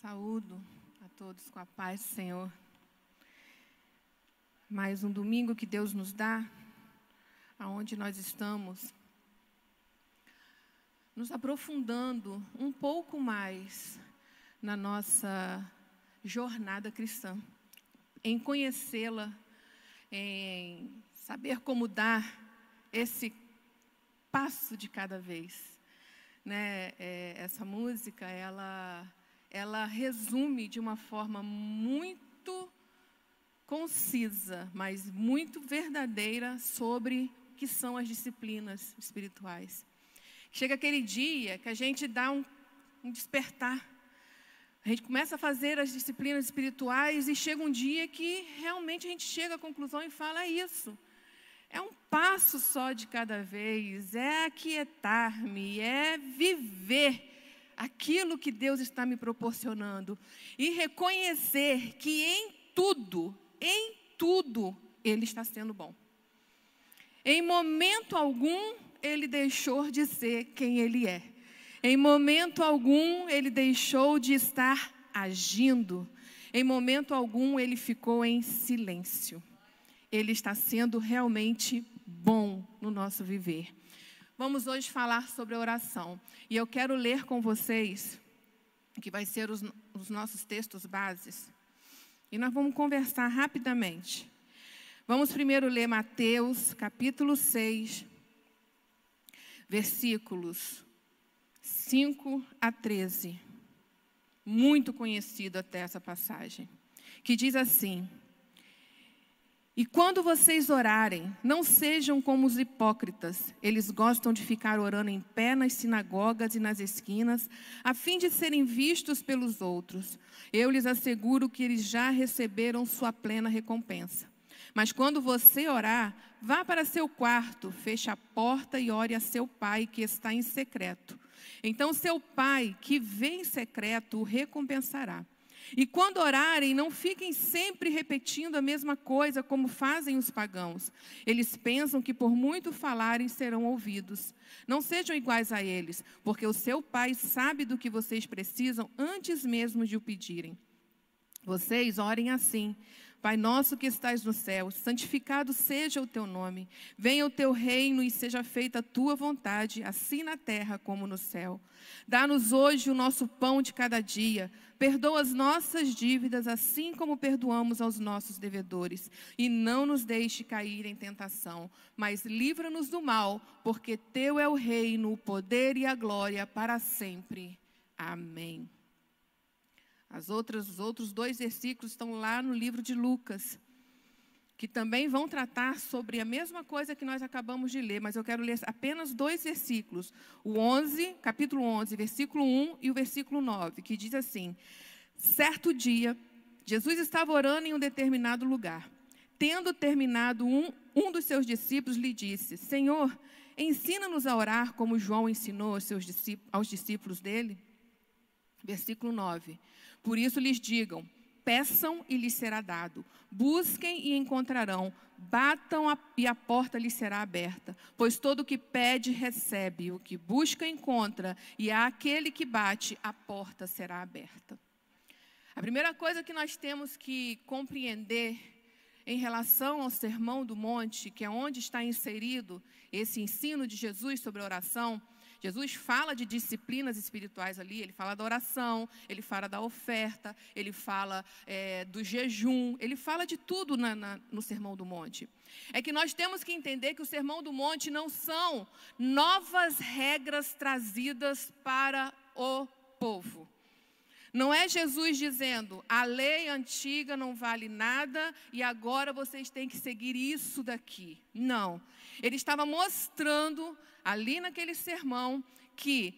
Saúdo a todos com a paz do Senhor. Mais um domingo que Deus nos dá, aonde nós estamos nos aprofundando um pouco mais na nossa jornada cristã, em conhecê-la, em saber como dar esse passo de cada vez. Né? É, essa música, ela ela resume de uma forma muito concisa, mas muito verdadeira sobre o que são as disciplinas espirituais. Chega aquele dia que a gente dá um, um despertar. A gente começa a fazer as disciplinas espirituais e chega um dia que realmente a gente chega à conclusão e fala: é isso. É um passo só de cada vez, é aquietar-me, é viver aquilo que Deus está me proporcionando e reconhecer que em tudo, em tudo, Ele está sendo bom. Em momento algum, Ele deixou de ser quem Ele é. Em momento algum, Ele deixou de estar agindo. Em momento algum, Ele ficou em silêncio. Ele está sendo realmente bom no nosso viver. Vamos hoje falar sobre oração. E eu quero ler com vocês, que vai ser os, os nossos textos bases. E nós vamos conversar rapidamente. Vamos primeiro ler Mateus, capítulo 6, versículos 5 a 13. Muito conhecido até essa passagem. Que diz assim: e quando vocês orarem, não sejam como os hipócritas. Eles gostam de ficar orando em pé nas sinagogas e nas esquinas, a fim de serem vistos pelos outros. Eu lhes asseguro que eles já receberam sua plena recompensa. Mas quando você orar, vá para seu quarto, feche a porta e ore a seu pai que está em secreto. Então seu pai, que vê em secreto, o recompensará. E quando orarem, não fiquem sempre repetindo a mesma coisa como fazem os pagãos. Eles pensam que por muito falarem serão ouvidos. Não sejam iguais a eles, porque o seu Pai sabe do que vocês precisam antes mesmo de o pedirem. Vocês orem assim: Pai nosso que estás no céu, santificado seja o teu nome. Venha o teu reino e seja feita a tua vontade, assim na terra como no céu. Dá-nos hoje o nosso pão de cada dia. Perdoa as nossas dívidas, assim como perdoamos aos nossos devedores. E não nos deixe cair em tentação, mas livra-nos do mal, porque teu é o reino, o poder e a glória para sempre. Amém. As outras, os outros dois versículos estão lá no livro de Lucas, que também vão tratar sobre a mesma coisa que nós acabamos de ler, mas eu quero ler apenas dois versículos. O 11, capítulo 11, versículo 1 e o versículo 9, que diz assim: Certo dia, Jesus estava orando em um determinado lugar. Tendo terminado, um, um dos seus discípulos lhe disse: Senhor, ensina-nos a orar como João ensinou aos, seus discípulos, aos discípulos dele. Versículo 9. Por isso lhes digam: peçam e lhes será dado, busquem e encontrarão, batam a, e a porta lhes será aberta. Pois todo o que pede, recebe, o que busca, encontra, e a aquele que bate, a porta será aberta. A primeira coisa que nós temos que compreender em relação ao Sermão do Monte, que é onde está inserido esse ensino de Jesus sobre a oração, Jesus fala de disciplinas espirituais ali, ele fala da oração, ele fala da oferta, ele fala é, do jejum, ele fala de tudo na, na, no Sermão do Monte. É que nós temos que entender que o Sermão do Monte não são novas regras trazidas para o povo. Não é Jesus dizendo, a lei antiga não vale nada e agora vocês têm que seguir isso daqui. Não. Ele estava mostrando ali naquele sermão que,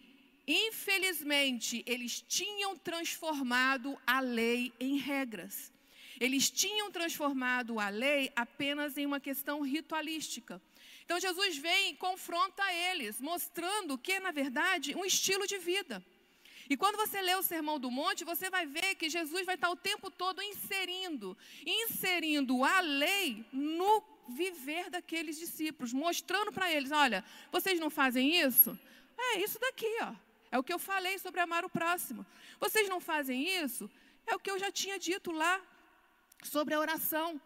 infelizmente, eles tinham transformado a lei em regras. Eles tinham transformado a lei apenas em uma questão ritualística. Então Jesus vem e confronta eles, mostrando que, na verdade, um estilo de vida. E quando você lê o Sermão do Monte, você vai ver que Jesus vai estar o tempo todo inserindo, inserindo a lei no viver daqueles discípulos, mostrando para eles: olha, vocês não fazem isso? É isso daqui, ó. É o que eu falei sobre amar o próximo. Vocês não fazem isso? É o que eu já tinha dito lá sobre a oração.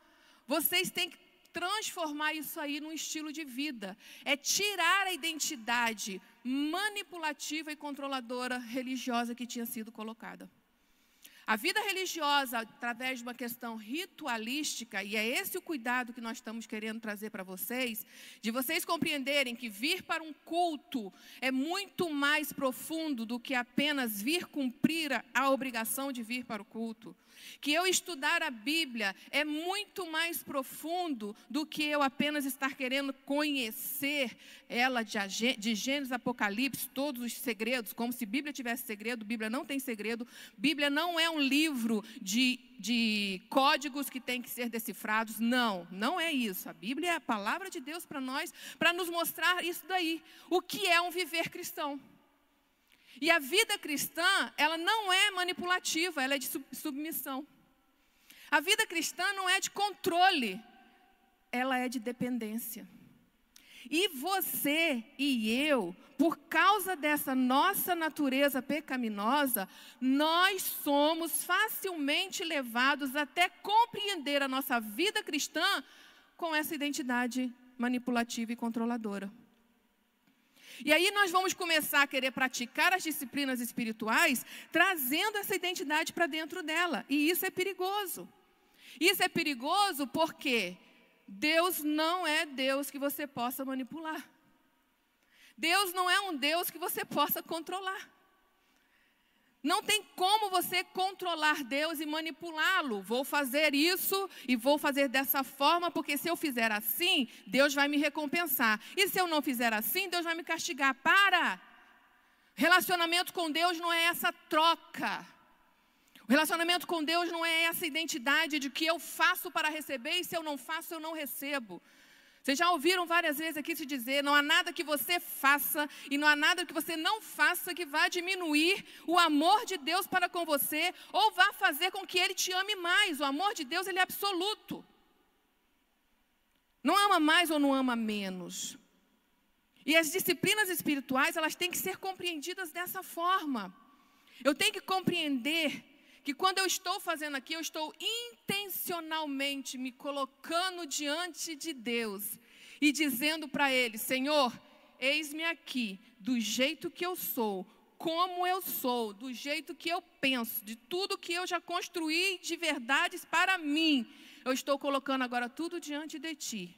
Vocês têm que transformar isso aí num estilo de vida. É tirar a identidade manipulativa e controladora religiosa que tinha sido colocada. A vida religiosa, através de uma questão ritualística, e é esse o cuidado que nós estamos querendo trazer para vocês, de vocês compreenderem que vir para um culto é muito mais profundo do que apenas vir cumprir a obrigação de vir para o culto que eu estudar a Bíblia é muito mais profundo do que eu apenas estar querendo conhecer ela de, de Gênesis, Apocalipse, todos os segredos, como se Bíblia tivesse segredo. Bíblia não tem segredo. Bíblia não é um livro de, de códigos que tem que ser decifrados. Não, não é isso. A Bíblia é a palavra de Deus para nós, para nos mostrar isso daí. O que é um viver cristão? E a vida cristã, ela não é manipulativa, ela é de submissão. A vida cristã não é de controle, ela é de dependência. E você e eu, por causa dessa nossa natureza pecaminosa, nós somos facilmente levados até compreender a nossa vida cristã com essa identidade manipulativa e controladora. E aí nós vamos começar a querer praticar as disciplinas espirituais, trazendo essa identidade para dentro dela. E isso é perigoso. Isso é perigoso porque Deus não é Deus que você possa manipular. Deus não é um Deus que você possa controlar. Não tem como você controlar Deus e manipulá-lo. Vou fazer isso e vou fazer dessa forma, porque se eu fizer assim, Deus vai me recompensar. E se eu não fizer assim, Deus vai me castigar. Para! Relacionamento com Deus não é essa troca. O relacionamento com Deus não é essa identidade de que eu faço para receber e se eu não faço, eu não recebo. Vocês já ouviram várias vezes aqui se dizer: não há nada que você faça e não há nada que você não faça que vá diminuir o amor de Deus para com você ou vá fazer com que Ele te ame mais. O amor de Deus ele é absoluto. Não ama mais ou não ama menos. E as disciplinas espirituais elas têm que ser compreendidas dessa forma. Eu tenho que compreender que quando eu estou fazendo aqui, eu estou intencionalmente me colocando diante de Deus e dizendo para Ele: Senhor, eis-me aqui, do jeito que eu sou, como eu sou, do jeito que eu penso, de tudo que eu já construí de verdades para mim. Eu estou colocando agora tudo diante de Ti,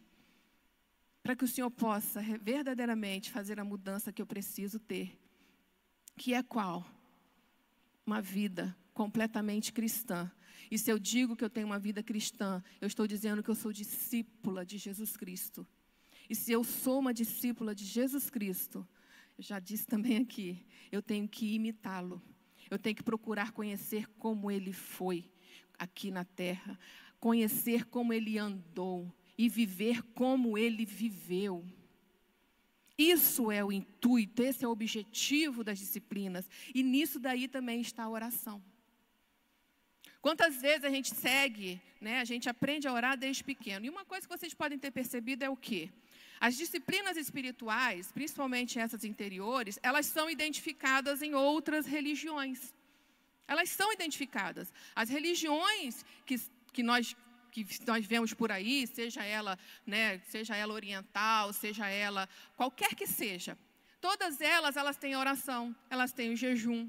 para que o Senhor possa verdadeiramente fazer a mudança que eu preciso ter. Que é qual? Uma vida completamente cristã. E se eu digo que eu tenho uma vida cristã, eu estou dizendo que eu sou discípula de Jesus Cristo. E se eu sou uma discípula de Jesus Cristo, eu já disse também aqui, eu tenho que imitá-lo. Eu tenho que procurar conhecer como ele foi aqui na terra, conhecer como ele andou e viver como ele viveu. Isso é o intuito, esse é o objetivo das disciplinas. E nisso daí também está a oração. Quantas vezes a gente segue, né, a gente aprende a orar desde pequeno. E uma coisa que vocês podem ter percebido é o quê? As disciplinas espirituais, principalmente essas interiores, elas são identificadas em outras religiões. Elas são identificadas. As religiões que, que nós que nós vemos por aí, seja ela, né, seja ela oriental, seja ela qualquer que seja, todas elas elas têm oração, elas têm o jejum,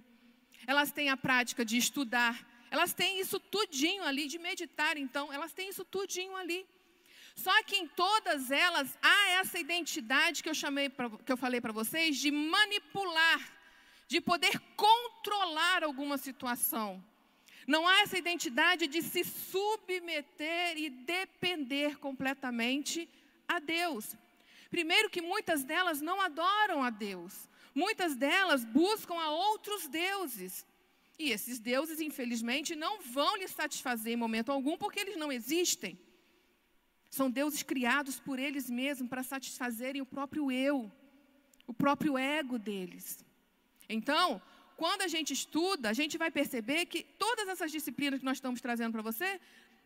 elas têm a prática de estudar, elas têm isso tudinho ali, de meditar, então, elas têm isso tudinho ali. Só que em todas elas há essa identidade que eu chamei pra, que eu falei para vocês de manipular, de poder controlar alguma situação. Não há essa identidade de se submeter e depender completamente a Deus. Primeiro que muitas delas não adoram a Deus. Muitas delas buscam a outros deuses. E esses deuses, infelizmente, não vão lhe satisfazer em momento algum, porque eles não existem. São deuses criados por eles mesmos para satisfazerem o próprio eu, o próprio ego deles. Então, quando a gente estuda, a gente vai perceber que todas essas disciplinas que nós estamos trazendo para você,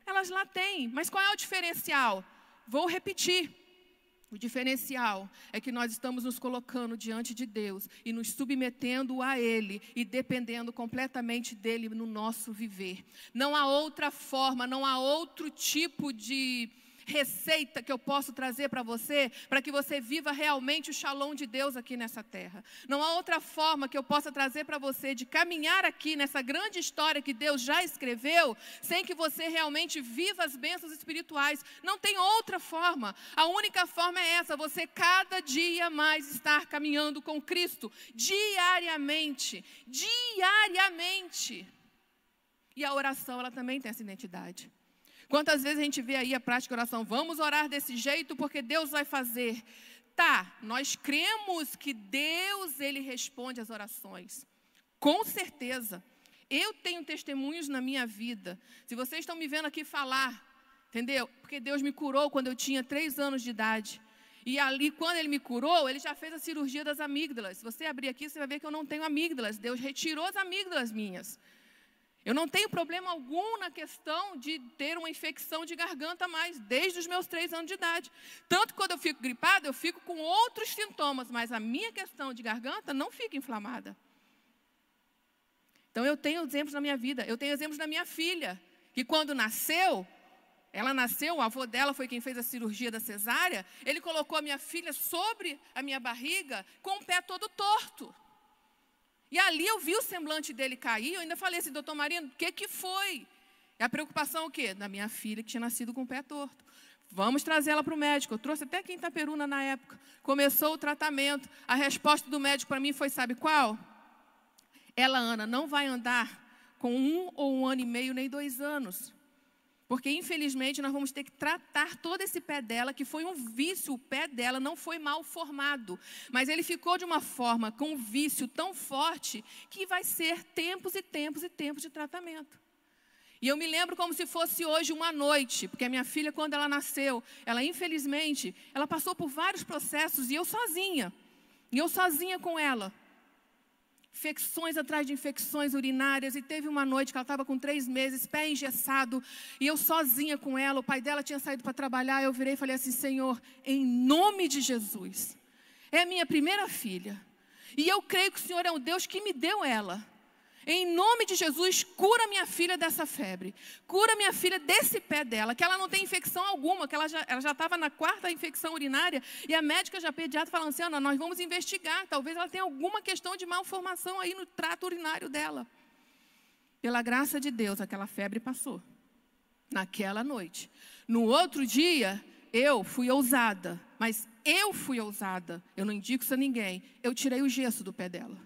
elas lá têm. Mas qual é o diferencial? Vou repetir. O diferencial é que nós estamos nos colocando diante de Deus e nos submetendo a Ele e dependendo completamente dele no nosso viver. Não há outra forma, não há outro tipo de receita que eu posso trazer para você, para que você viva realmente o shalom de Deus aqui nessa terra. Não há outra forma que eu possa trazer para você de caminhar aqui nessa grande história que Deus já escreveu, sem que você realmente viva as bênçãos espirituais. Não tem outra forma. A única forma é essa: você cada dia mais estar caminhando com Cristo, diariamente. Diariamente. E a oração, ela também tem essa identidade. Quantas vezes a gente vê aí a prática de oração? Vamos orar desse jeito porque Deus vai fazer. Tá, nós cremos que Deus ele responde às orações. Com certeza. Eu tenho testemunhos na minha vida. Se vocês estão me vendo aqui falar, entendeu? Porque Deus me curou quando eu tinha três anos de idade. E ali, quando ele me curou, ele já fez a cirurgia das amígdalas. Se você abrir aqui, você vai ver que eu não tenho amígdalas. Deus retirou as amígdalas minhas. Eu não tenho problema algum na questão de ter uma infecção de garganta mais, desde os meus três anos de idade. Tanto quando eu fico gripada, eu fico com outros sintomas, mas a minha questão de garganta não fica inflamada. Então eu tenho exemplos na minha vida, eu tenho exemplos da minha filha, que quando nasceu, ela nasceu, o avô dela foi quem fez a cirurgia da cesárea, ele colocou a minha filha sobre a minha barriga com o pé todo torto. E ali eu vi o semblante dele cair, eu ainda falei assim, doutor Marino, o que, que foi? E a preocupação o quê? Da minha filha que tinha nascido com o pé torto. Vamos trazer ela para o médico. Eu trouxe até aqui em Itaperuna na época. Começou o tratamento. A resposta do médico para mim foi, sabe qual? Ela, Ana, não vai andar com um ou um ano e meio, nem dois anos. Porque, infelizmente, nós vamos ter que tratar todo esse pé dela, que foi um vício. O pé dela não foi mal formado, mas ele ficou de uma forma, com um vício tão forte, que vai ser tempos e tempos e tempos de tratamento. E eu me lembro como se fosse hoje uma noite, porque a minha filha, quando ela nasceu, ela, infelizmente, ela passou por vários processos e eu sozinha. E eu sozinha com ela infecções atrás de infecções urinárias, e teve uma noite que ela estava com três meses, pé engessado, e eu sozinha com ela, o pai dela tinha saído para trabalhar, eu virei e falei assim, Senhor, em nome de Jesus, é minha primeira filha, e eu creio que o Senhor é um Deus que me deu ela, em nome de Jesus, cura minha filha dessa febre. Cura minha filha desse pé dela, que ela não tem infecção alguma, que ela já estava na quarta infecção urinária e a médica já pediatra falando assim: nós vamos investigar, talvez ela tenha alguma questão de malformação aí no trato urinário dela. Pela graça de Deus, aquela febre passou. Naquela noite. No outro dia, eu fui ousada, mas eu fui ousada. Eu não indico isso a ninguém. Eu tirei o gesso do pé dela.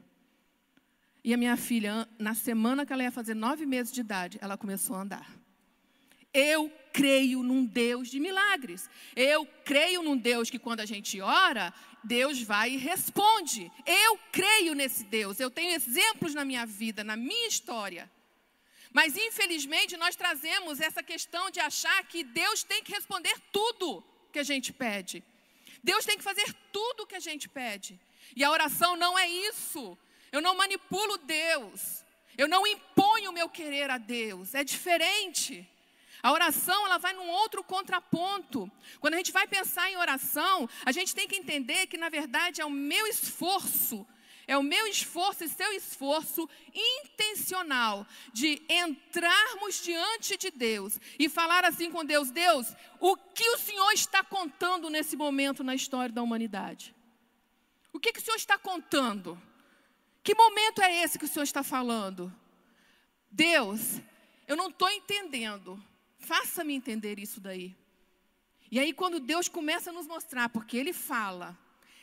E a minha filha, na semana que ela ia fazer nove meses de idade, ela começou a andar. Eu creio num Deus de milagres. Eu creio num Deus que quando a gente ora, Deus vai e responde. Eu creio nesse Deus. Eu tenho exemplos na minha vida, na minha história. Mas infelizmente nós trazemos essa questão de achar que Deus tem que responder tudo que a gente pede. Deus tem que fazer tudo o que a gente pede. E a oração não é isso. Eu não manipulo Deus. Eu não imponho o meu querer a Deus. É diferente. A oração, ela vai num outro contraponto. Quando a gente vai pensar em oração, a gente tem que entender que, na verdade, é o meu esforço, é o meu esforço e seu esforço intencional de entrarmos diante de Deus e falar assim com Deus: Deus, o que o Senhor está contando nesse momento na história da humanidade? O que, que o Senhor está contando? Que momento é esse que o Senhor está falando? Deus, eu não estou entendendo. Faça-me entender isso daí. E aí, quando Deus começa a nos mostrar, porque Ele fala,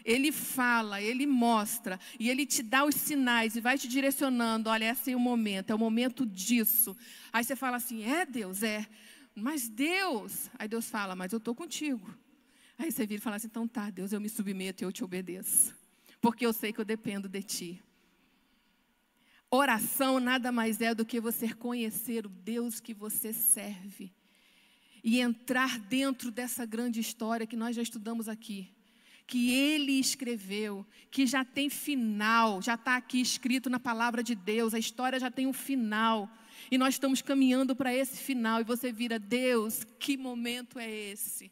Ele fala, Ele mostra, e Ele te dá os sinais e vai te direcionando: olha, esse é o momento, é o momento disso. Aí você fala assim: é Deus, é. Mas Deus, aí Deus fala: mas eu estou contigo. Aí você vira e fala assim: então tá, Deus, eu me submeto e eu te obedeço, porque eu sei que eu dependo de Ti. Oração nada mais é do que você conhecer o Deus que você serve e entrar dentro dessa grande história que nós já estudamos aqui, que Ele escreveu, que já tem final, já está aqui escrito na palavra de Deus, a história já tem um final e nós estamos caminhando para esse final e você vira Deus, que momento é esse?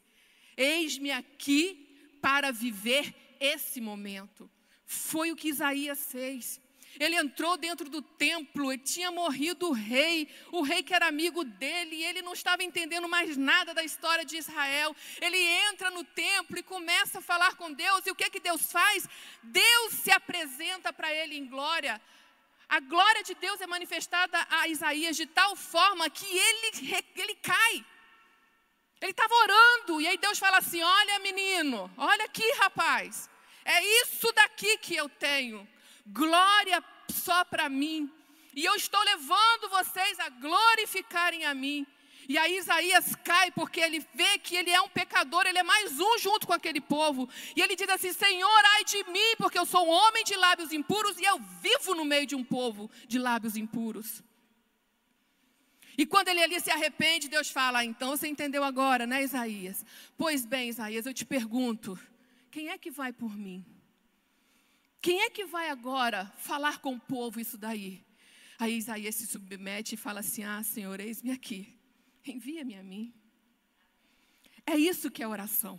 Eis-me aqui para viver esse momento. Foi o que Isaías fez. Ele entrou dentro do templo, e tinha morrido o rei, o rei que era amigo dele, e ele não estava entendendo mais nada da história de Israel. Ele entra no templo e começa a falar com Deus, e o que é que Deus faz? Deus se apresenta para ele em glória. A glória de Deus é manifestada a Isaías de tal forma que ele, ele cai. Ele estava orando, e aí Deus fala assim: Olha, menino, olha aqui, rapaz, é isso daqui que eu tenho glória só para mim. E eu estou levando vocês a glorificarem a mim. E aí Isaías cai porque ele vê que ele é um pecador, ele é mais um junto com aquele povo. E ele diz assim: Senhor, ai de mim, porque eu sou um homem de lábios impuros e eu vivo no meio de um povo de lábios impuros. E quando ele ali se arrepende, Deus fala: ah, Então você entendeu agora, né, Isaías? Pois bem, Isaías, eu te pergunto: quem é que vai por mim? Quem é que vai agora falar com o povo isso daí? Aí Isaías se submete e fala assim: Ah, Senhor, eis-me aqui, envia-me a mim. É isso que é oração.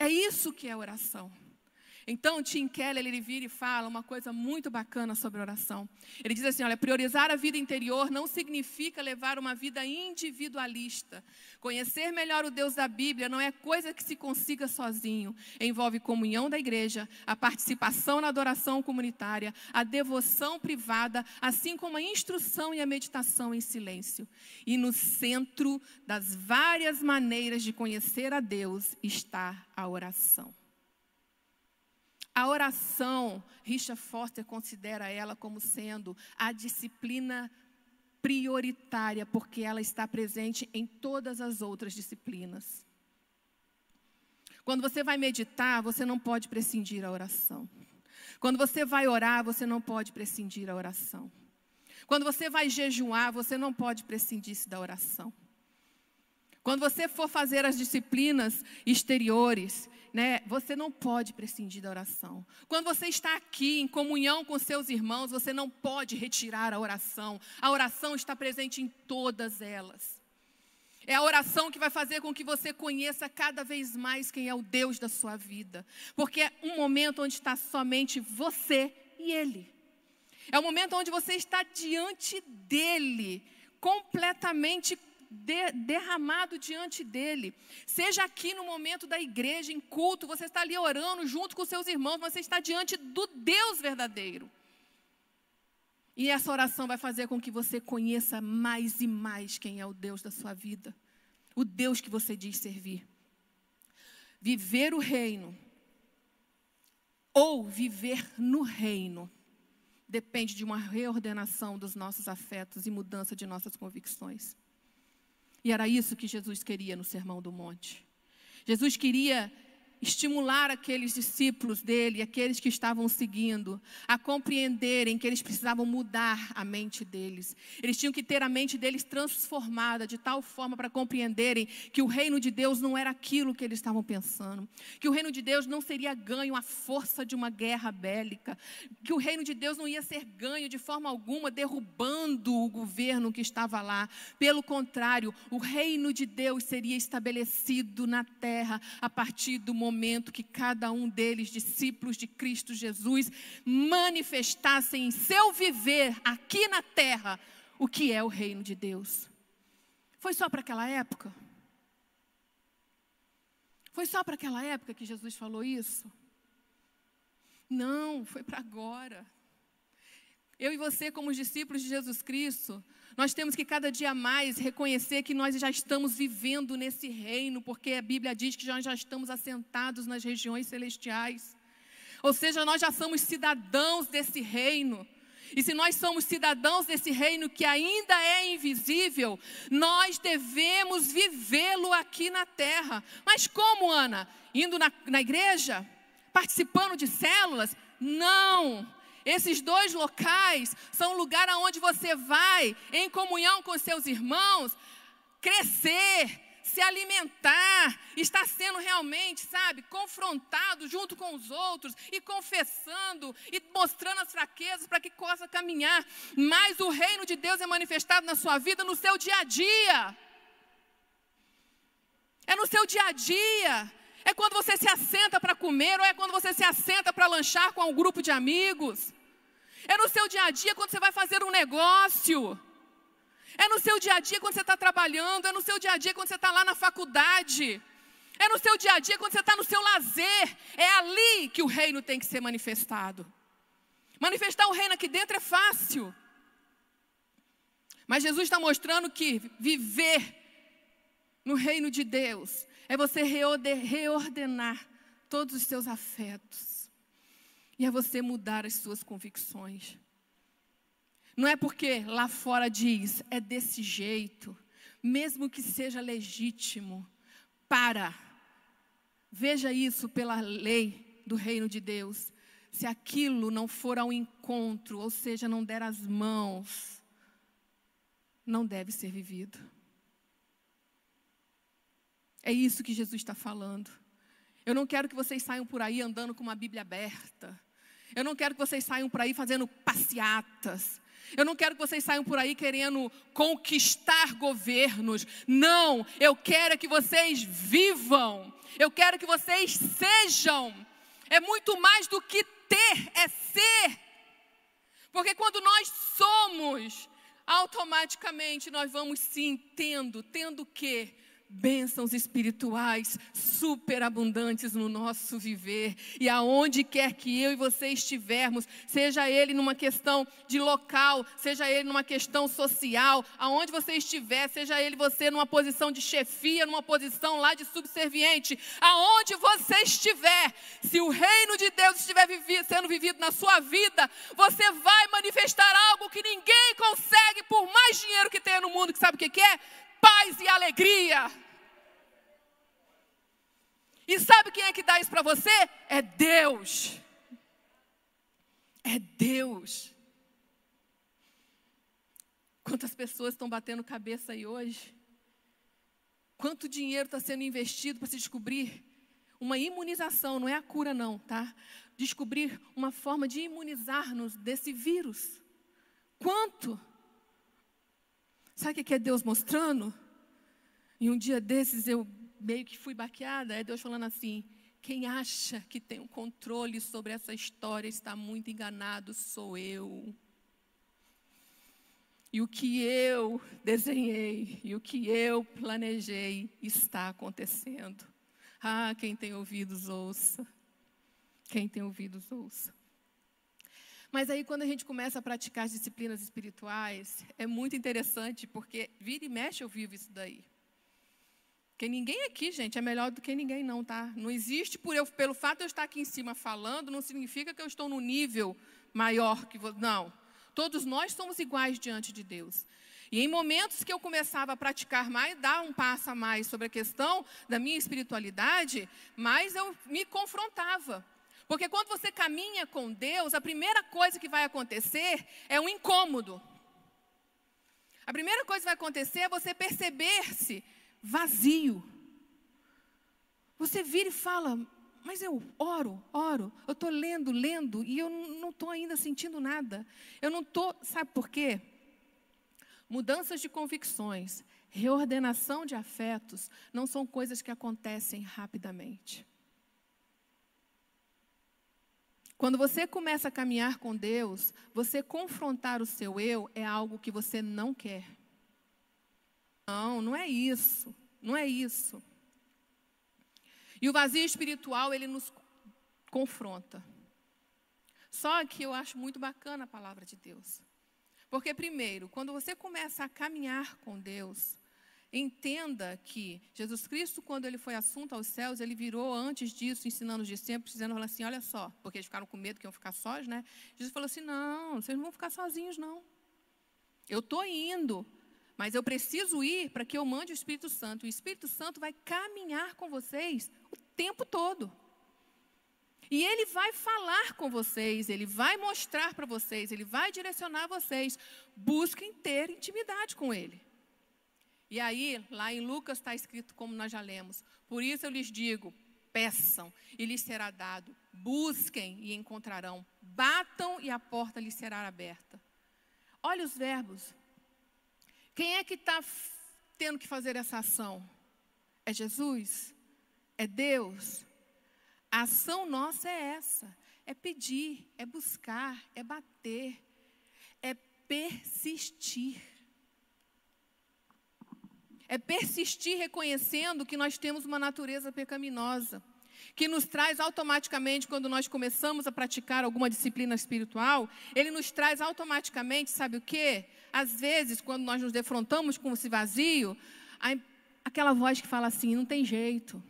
É isso que é oração. Então, Tim Keller, ele vira e fala uma coisa muito bacana sobre oração. Ele diz assim: olha, priorizar a vida interior não significa levar uma vida individualista. Conhecer melhor o Deus da Bíblia não é coisa que se consiga sozinho. Envolve comunhão da igreja, a participação na adoração comunitária, a devoção privada, assim como a instrução e a meditação em silêncio. E no centro das várias maneiras de conhecer a Deus está a oração. A oração, Richard Foster considera ela como sendo a disciplina prioritária, porque ela está presente em todas as outras disciplinas. Quando você vai meditar, você não pode prescindir a oração. Quando você vai orar, você não pode prescindir a oração. Quando você vai jejuar, você não pode prescindir da oração. Quando você for fazer as disciplinas exteriores, né, você não pode prescindir da oração. Quando você está aqui em comunhão com seus irmãos, você não pode retirar a oração. A oração está presente em todas elas. É a oração que vai fazer com que você conheça cada vez mais quem é o Deus da sua vida. Porque é um momento onde está somente você e Ele. É o momento onde você está diante dEle, completamente de, derramado diante dele. Seja aqui no momento da igreja, em culto, você está ali orando junto com seus irmãos, você está diante do Deus verdadeiro. E essa oração vai fazer com que você conheça mais e mais quem é o Deus da sua vida, o Deus que você diz servir. Viver o reino ou viver no reino depende de uma reordenação dos nossos afetos e mudança de nossas convicções. E era isso que Jesus queria no Sermão do Monte. Jesus queria estimular aqueles discípulos dele, aqueles que estavam seguindo, a compreenderem que eles precisavam mudar a mente deles. Eles tinham que ter a mente deles transformada de tal forma para compreenderem que o reino de Deus não era aquilo que eles estavam pensando, que o reino de Deus não seria ganho à força de uma guerra bélica, que o reino de Deus não ia ser ganho de forma alguma derrubando o governo que estava lá. Pelo contrário, o reino de Deus seria estabelecido na terra a partir do momento momento que cada um deles, discípulos de Cristo Jesus, manifestassem em seu viver aqui na terra o que é o reino de Deus. Foi só para aquela época? Foi só para aquela época que Jesus falou isso? Não, foi para agora. Eu e você, como discípulos de Jesus Cristo, nós temos que cada dia mais reconhecer que nós já estamos vivendo nesse reino, porque a Bíblia diz que nós já estamos assentados nas regiões celestiais. Ou seja, nós já somos cidadãos desse reino. E se nós somos cidadãos desse reino que ainda é invisível, nós devemos vivê-lo aqui na terra. Mas como, Ana? Indo na, na igreja? Participando de células? Não! Esses dois locais são o lugar aonde você vai, em comunhão com seus irmãos, crescer, se alimentar, estar sendo realmente, sabe, confrontado junto com os outros e confessando e mostrando as fraquezas para que possa caminhar. Mas o reino de Deus é manifestado na sua vida no seu dia a dia. É no seu dia a dia É quando você se assenta para comer ou é quando você se assenta para lanchar com um grupo de amigos? É no seu dia a dia quando você vai fazer um negócio? É no seu dia a dia quando você está trabalhando? É no seu dia a dia quando você está lá na faculdade? É no seu dia a dia quando você está no seu lazer? É ali que o reino tem que ser manifestado. Manifestar o reino aqui dentro é fácil. Mas Jesus está mostrando que viver no reino de Deus é você reordenar todos os seus afetos. E é você mudar as suas convicções. Não é porque lá fora diz, é desse jeito, mesmo que seja legítimo, para. Veja isso pela lei do reino de Deus. Se aquilo não for ao encontro, ou seja, não der as mãos, não deve ser vivido. É isso que Jesus está falando. Eu não quero que vocês saiam por aí andando com uma Bíblia aberta. Eu não quero que vocês saiam por aí fazendo passeatas. Eu não quero que vocês saiam por aí querendo conquistar governos. Não, eu quero que vocês vivam. Eu quero que vocês sejam. É muito mais do que ter, é ser. Porque quando nós somos, automaticamente nós vamos sim tendo, tendo o quê? Bênçãos espirituais superabundantes no nosso viver. E aonde quer que eu e você estivermos, seja ele numa questão de local, seja ele numa questão social, aonde você estiver, seja ele você numa posição de chefia, numa posição lá de subserviente, aonde você estiver, se o reino de Deus estiver sendo vivido na sua vida, você vai manifestar algo que ninguém consegue por mais dinheiro que tenha no mundo, que sabe o que é? Paz e alegria. E sabe quem é que dá isso para você? É Deus. É Deus. Quantas pessoas estão batendo cabeça aí hoje? Quanto dinheiro está sendo investido para se descobrir uma imunização, não é a cura, não, tá? Descobrir uma forma de imunizar-nos desse vírus. Quanto? Sabe o que é Deus mostrando? E um dia desses eu meio que fui baqueada, é Deus falando assim: quem acha que tem o um controle sobre essa história está muito enganado, sou eu. E o que eu desenhei e o que eu planejei está acontecendo. Ah, quem tem ouvidos, ouça. Quem tem ouvidos, ouça. Mas aí, quando a gente começa a praticar as disciplinas espirituais, é muito interessante, porque vira e mexe eu vivo isso daí. Porque ninguém aqui, gente, é melhor do que ninguém, não, tá? Não existe, por eu, pelo fato de eu estar aqui em cima falando, não significa que eu estou no nível maior que você. Não. Todos nós somos iguais diante de Deus. E em momentos que eu começava a praticar mais, dar um passo a mais sobre a questão da minha espiritualidade, mais eu me confrontava. Porque quando você caminha com Deus, a primeira coisa que vai acontecer é um incômodo. A primeira coisa que vai acontecer é você perceber-se vazio. Você vira e fala, mas eu oro, oro, eu estou lendo, lendo, e eu não estou ainda sentindo nada. Eu não estou, sabe por quê? Mudanças de convicções, reordenação de afetos, não são coisas que acontecem rapidamente. Quando você começa a caminhar com Deus, você confrontar o seu eu é algo que você não quer. Não, não é isso. Não é isso. E o vazio espiritual, ele nos confronta. Só que eu acho muito bacana a palavra de Deus. Porque, primeiro, quando você começa a caminhar com Deus, Entenda que Jesus Cristo, quando ele foi assunto aos céus, ele virou antes disso, ensinando os discípulos, dizendo assim: olha só, porque eles ficaram com medo que iam ficar sós, né? Jesus falou assim: não, vocês não vão ficar sozinhos, não. Eu estou indo, mas eu preciso ir para que eu mande o Espírito Santo. O Espírito Santo vai caminhar com vocês o tempo todo. E ele vai falar com vocês, ele vai mostrar para vocês, ele vai direcionar vocês. Busquem ter intimidade com ele. E aí, lá em Lucas está escrito como nós já lemos: Por isso eu lhes digo: peçam e lhes será dado, busquem e encontrarão, batam e a porta lhes será aberta. Olha os verbos. Quem é que está tendo que fazer essa ação? É Jesus? é Deus, a ação nossa é essa: é pedir, é buscar, é bater, é persistir. É persistir reconhecendo que nós temos uma natureza pecaminosa, que nos traz automaticamente, quando nós começamos a praticar alguma disciplina espiritual, ele nos traz automaticamente, sabe o quê? Às vezes, quando nós nos defrontamos com esse vazio, aquela voz que fala assim: não tem jeito.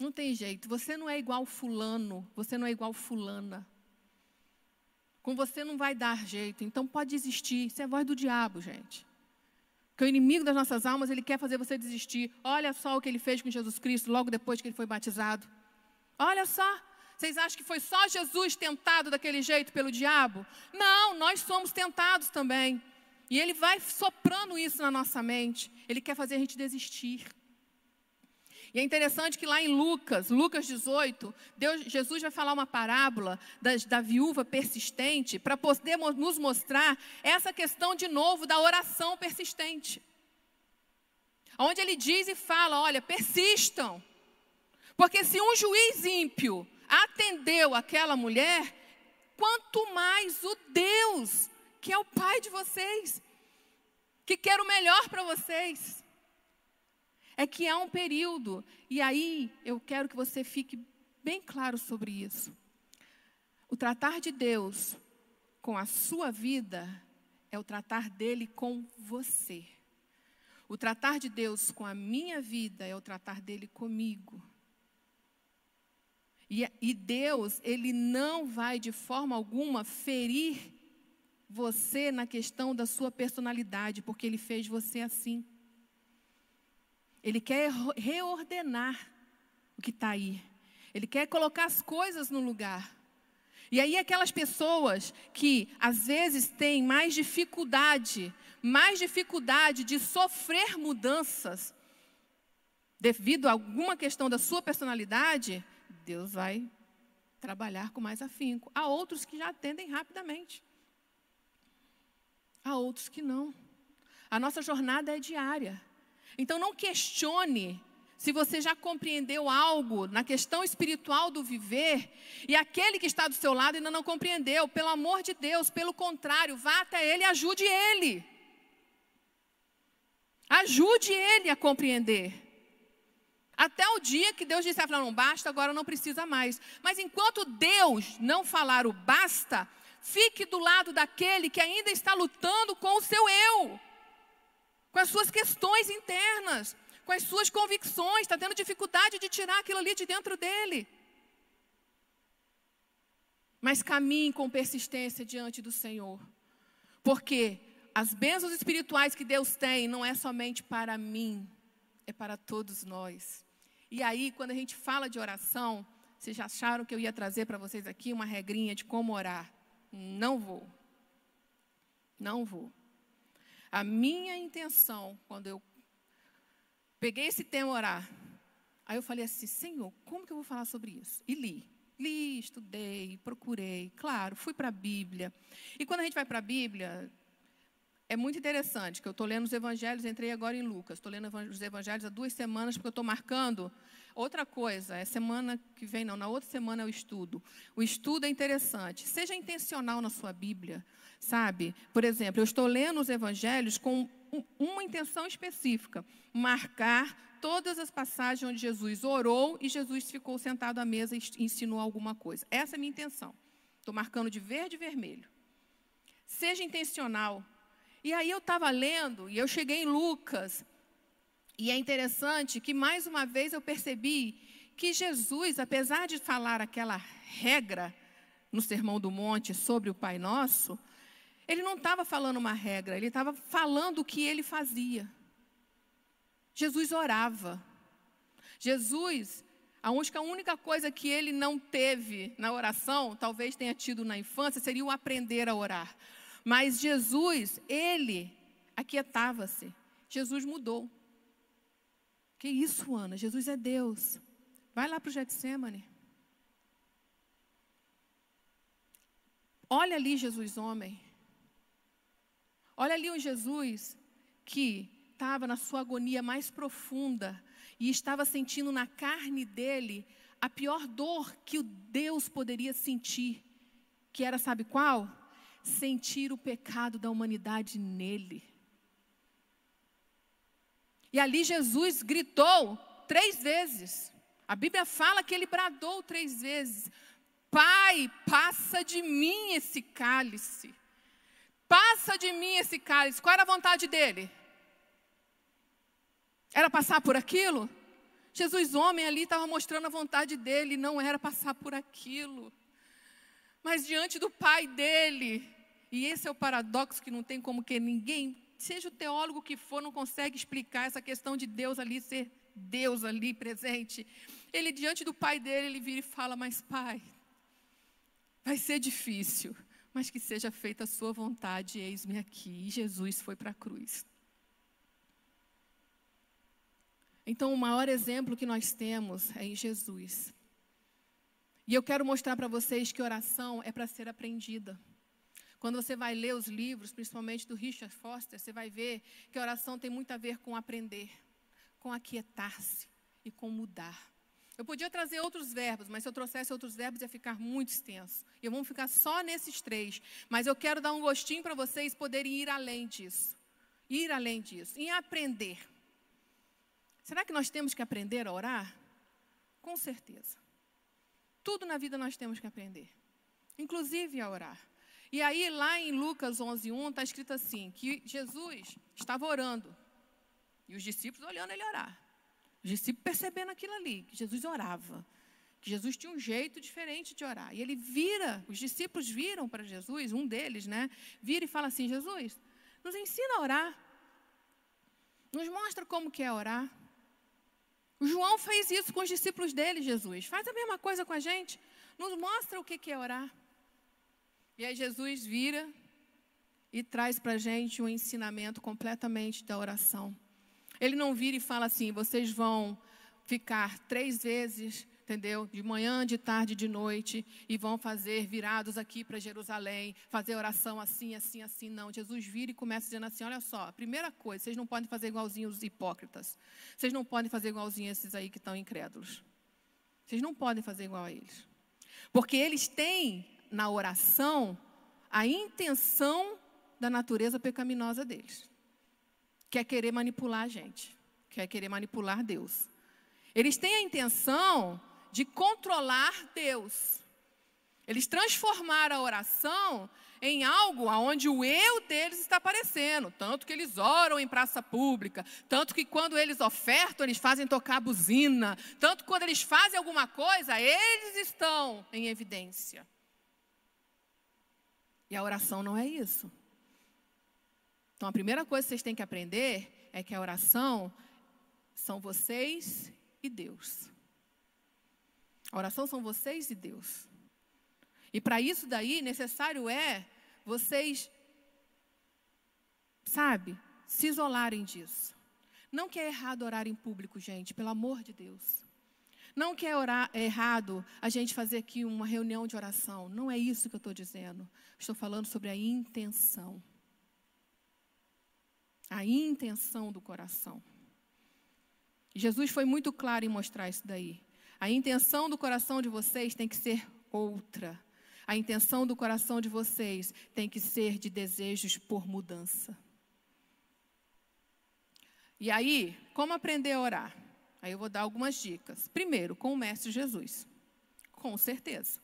Não tem jeito. Você não é igual fulano, você não é igual fulana. Com você não vai dar jeito, então pode desistir. Isso é a voz do diabo, gente. Que o inimigo das nossas almas, ele quer fazer você desistir. Olha só o que ele fez com Jesus Cristo logo depois que ele foi batizado. Olha só. Vocês acham que foi só Jesus tentado daquele jeito pelo diabo? Não, nós somos tentados também. E ele vai soprando isso na nossa mente. Ele quer fazer a gente desistir. E é interessante que lá em Lucas, Lucas 18, Deus, Jesus vai falar uma parábola da, da viúva persistente para poder nos mostrar essa questão de novo da oração persistente. Onde ele diz e fala: olha, persistam. Porque se um juiz ímpio atendeu aquela mulher, quanto mais o Deus, que é o Pai de vocês, que quer o melhor para vocês é que há um período, e aí eu quero que você fique bem claro sobre isso. O tratar de Deus com a sua vida é o tratar dele com você. O tratar de Deus com a minha vida é o tratar dele comigo. E, e, Deus, Ele não vai de forma alguma ferir você na questão da sua personalidade, porque Ele fez você assim. Ele quer reordenar o que está aí. Ele quer colocar as coisas no lugar. E aí, aquelas pessoas que às vezes têm mais dificuldade, mais dificuldade de sofrer mudanças, devido a alguma questão da sua personalidade, Deus vai trabalhar com mais afinco. Há outros que já atendem rapidamente. Há outros que não. A nossa jornada é diária. Então não questione se você já compreendeu algo na questão espiritual do viver e aquele que está do seu lado ainda não compreendeu. Pelo amor de Deus, pelo contrário, vá até ele e ajude ele. Ajude ele a compreender. Até o dia que Deus disser, não basta, agora não precisa mais. Mas enquanto Deus não falar o basta, fique do lado daquele que ainda está lutando com o seu eu com as suas questões internas, com as suas convicções, está tendo dificuldade de tirar aquilo ali de dentro dele. Mas caminhe com persistência diante do Senhor, porque as bênçãos espirituais que Deus tem não é somente para mim, é para todos nós. E aí, quando a gente fala de oração, vocês já acharam que eu ia trazer para vocês aqui uma regrinha de como orar? Não vou. Não vou. A minha intenção, quando eu peguei esse tema orar, aí eu falei assim: Senhor, como que eu vou falar sobre isso? E li. Li, estudei, procurei, claro, fui para a Bíblia. E quando a gente vai para a Bíblia, é muito interessante, que eu estou lendo os evangelhos, entrei agora em Lucas, estou lendo os evangelhos há duas semanas, porque eu estou marcando outra coisa, é semana que vem, não, na outra semana é o estudo. O estudo é interessante. Seja intencional na sua Bíblia. Sabe? Por exemplo, eu estou lendo os evangelhos com uma intenção específica: marcar todas as passagens onde Jesus orou e Jesus ficou sentado à mesa e ensinou alguma coisa. Essa é a minha intenção. Estou marcando de verde e vermelho. Seja intencional. E aí eu estava lendo e eu cheguei em Lucas. E é interessante que mais uma vez eu percebi que Jesus, apesar de falar aquela regra no Sermão do Monte sobre o Pai Nosso, ele não estava falando uma regra, ele estava falando o que ele fazia. Jesus orava. Jesus, a única, coisa que ele não teve na oração, talvez tenha tido na infância, seria o aprender a orar. Mas Jesus, ele aquietava-se. Jesus mudou. Que isso, Ana? Jesus é Deus. Vai lá para o Getsemane. Olha ali Jesus homem. Olha ali um Jesus que estava na sua agonia mais profunda e estava sentindo na carne dele a pior dor que o Deus poderia sentir, que era, sabe qual? Sentir o pecado da humanidade nele. E ali Jesus gritou três vezes. A Bíblia fala que ele bradou três vezes: Pai, passa de mim esse cálice. Passa de mim esse cálice. Qual era a vontade dele? Era passar por aquilo? Jesus, homem, ali estava mostrando a vontade dele, não era passar por aquilo. Mas diante do pai dele, e esse é o paradoxo que não tem como que ninguém, seja o teólogo que for, não consegue explicar essa questão de Deus ali ser Deus ali presente. Ele diante do pai dele, ele vira e fala: "Mas pai, vai ser difícil, mas que seja feita a sua vontade, eis-me aqui". E Jesus foi para a cruz. Então, o maior exemplo que nós temos é em Jesus. E eu quero mostrar para vocês que oração é para ser aprendida. Quando você vai ler os livros, principalmente do Richard Foster, você vai ver que oração tem muito a ver com aprender, com aquietar-se e com mudar. Eu podia trazer outros verbos, mas se eu trouxesse outros verbos ia ficar muito extenso. E vamos ficar só nesses três. Mas eu quero dar um gostinho para vocês poderem ir além disso. Ir além disso. Em aprender. Será que nós temos que aprender a orar? Com certeza. Tudo na vida nós temos que aprender, inclusive a orar. E aí, lá em Lucas 11:1 está escrito assim: que Jesus estava orando e os discípulos olhando ele orar. Os discípulos percebendo aquilo ali, que Jesus orava, que Jesus tinha um jeito diferente de orar. E ele vira, os discípulos viram para Jesus, um deles, né? Vira e fala assim: Jesus, nos ensina a orar. Nos mostra como que é orar. João fez isso com os discípulos dele, Jesus. Faz a mesma coisa com a gente. Nos mostra o que é orar. E aí Jesus vira e traz para a gente um ensinamento completamente da oração. Ele não vira e fala assim: vocês vão ficar três vezes entendeu? De manhã, de tarde, de noite, e vão fazer virados aqui para Jerusalém, fazer oração assim, assim, assim. Não, Jesus vira e começa dizendo assim: olha só, primeira coisa, vocês não podem fazer igualzinho os hipócritas. Vocês não podem fazer igualzinho esses aí que estão incrédulos. Vocês não podem fazer igual a eles. Porque eles têm na oração a intenção da natureza pecaminosa deles. Quer querer manipular a gente, quer querer manipular Deus. Eles têm a intenção de controlar Deus. Eles transformaram a oração em algo onde o eu deles está aparecendo. Tanto que eles oram em praça pública, tanto que quando eles ofertam, eles fazem tocar buzina, tanto que quando eles fazem alguma coisa, eles estão em evidência. E a oração não é isso. Então a primeira coisa que vocês têm que aprender é que a oração são vocês e Deus. A oração são vocês e Deus. E para isso daí, necessário é vocês, sabe, se isolarem disso. Não que é errado orar em público, gente, pelo amor de Deus. Não que é, orar, é errado a gente fazer aqui uma reunião de oração. Não é isso que eu estou dizendo. Estou falando sobre a intenção. A intenção do coração. Jesus foi muito claro em mostrar isso daí. A intenção do coração de vocês tem que ser outra. A intenção do coração de vocês tem que ser de desejos por mudança. E aí, como aprender a orar? Aí eu vou dar algumas dicas. Primeiro, com o Mestre Jesus. Com certeza.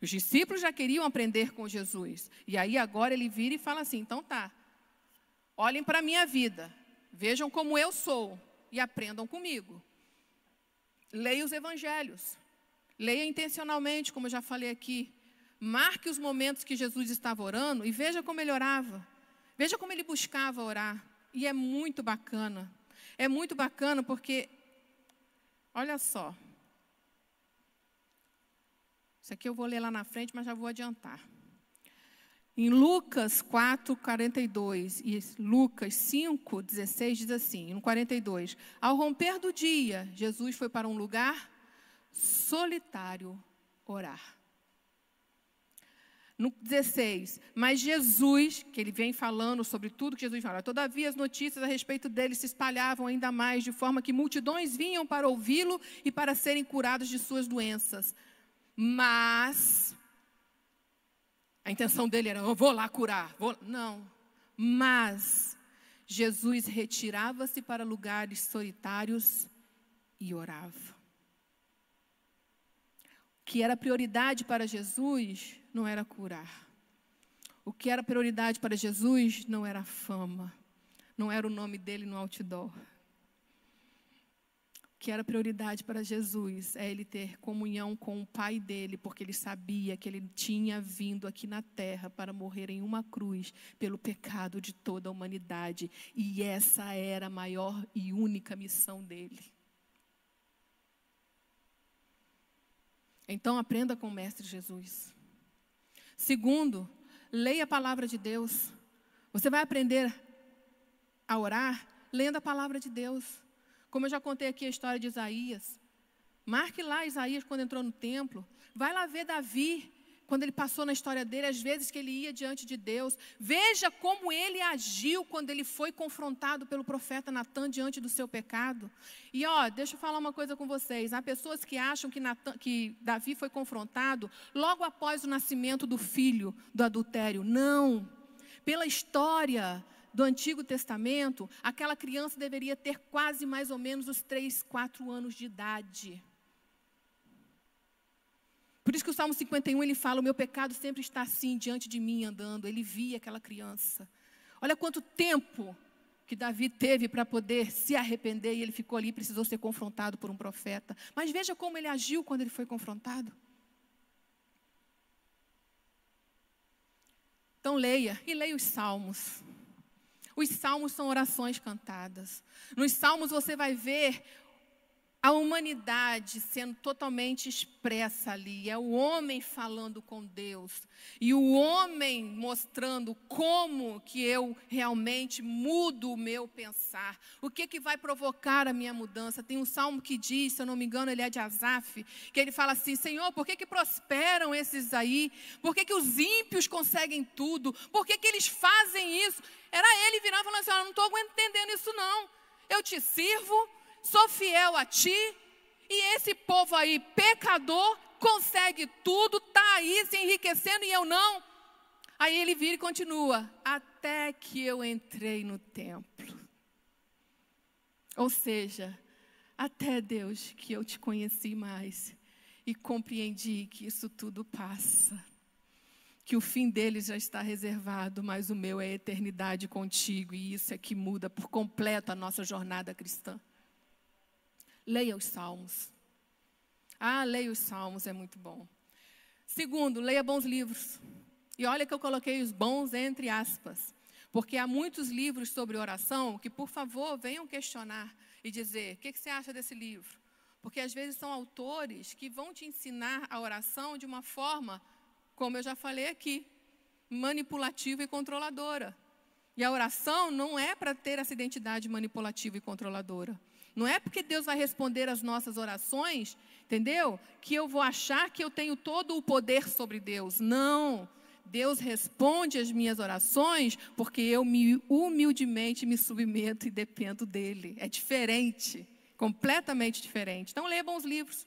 Os discípulos já queriam aprender com Jesus. E aí agora ele vira e fala assim: então tá. Olhem para a minha vida. Vejam como eu sou e aprendam comigo. Leia os evangelhos. Leia intencionalmente, como eu já falei aqui. Marque os momentos que Jesus estava orando e veja como ele orava. Veja como ele buscava orar. E é muito bacana. É muito bacana porque, olha só. Isso aqui eu vou ler lá na frente, mas já vou adiantar. Em Lucas 4, 42 e Lucas 5, 16 diz assim, no 42, ao romper do dia, Jesus foi para um lugar solitário orar. No 16, mas Jesus, que ele vem falando sobre tudo que Jesus fala, todavia as notícias a respeito dele se espalhavam ainda mais, de forma que multidões vinham para ouvi-lo e para serem curados de suas doenças. Mas, a intenção dele era, eu vou lá curar. Vou... Não. Mas, Jesus retirava-se para lugares solitários e orava. O que era prioridade para Jesus não era curar. O que era prioridade para Jesus não era fama, não era o nome dele no outdoor. Que era prioridade para Jesus é ele ter comunhão com o Pai dele, porque ele sabia que ele tinha vindo aqui na terra para morrer em uma cruz pelo pecado de toda a humanidade. E essa era a maior e única missão dele. Então aprenda com o Mestre Jesus. Segundo, leia a palavra de Deus. Você vai aprender a orar lendo a palavra de Deus. Como eu já contei aqui a história de Isaías. Marque lá Isaías quando entrou no templo. Vai lá ver Davi quando ele passou na história dele, as vezes que ele ia diante de Deus. Veja como ele agiu quando ele foi confrontado pelo profeta Natan diante do seu pecado. E ó, deixa eu falar uma coisa com vocês. Há pessoas que acham que, Natan, que Davi foi confrontado logo após o nascimento do filho do adultério. Não. Pela história do Antigo Testamento, aquela criança deveria ter quase mais ou menos os três, quatro anos de idade. Por isso que o Salmo 51 ele fala: O meu pecado sempre está assim diante de mim andando. Ele via aquela criança. Olha quanto tempo que Davi teve para poder se arrepender e ele ficou ali, precisou ser confrontado por um profeta. Mas veja como ele agiu quando ele foi confrontado. Então leia e leia os salmos. Os salmos são orações cantadas. Nos salmos você vai ver a humanidade sendo totalmente expressa ali, é o homem falando com Deus, e o homem mostrando como que eu realmente mudo o meu pensar, o que que vai provocar a minha mudança. Tem um salmo que diz, se eu não me engano, ele é de Asaf, que ele fala assim: Senhor, por que que prosperam esses aí? Por que que os ímpios conseguem tudo? Por que que eles fazem isso? Era ele virando e falando assim: Eu não estou entendendo isso não. Eu te sirvo, sou fiel a ti, e esse povo aí, pecador, consegue tudo, está aí se enriquecendo e eu não. Aí ele vira e continua: até que eu entrei no templo. Ou seja, até Deus que eu te conheci mais e compreendi que isso tudo passa. Que o fim deles já está reservado, mas o meu é a eternidade contigo, e isso é que muda por completo a nossa jornada cristã. Leia os salmos. Ah, leia os salmos, é muito bom. Segundo, leia bons livros. E olha que eu coloquei os bons entre aspas. Porque há muitos livros sobre oração que, por favor, venham questionar e dizer: o que, que você acha desse livro? Porque às vezes são autores que vão te ensinar a oração de uma forma, como eu já falei aqui, manipulativa e controladora. E a oração não é para ter essa identidade manipulativa e controladora. Não é porque Deus vai responder as nossas orações, entendeu? Que eu vou achar que eu tenho todo o poder sobre Deus. Não. Deus responde as minhas orações porque eu me humildemente me submeto e dependo dele. É diferente, completamente diferente. Então leia bons livros.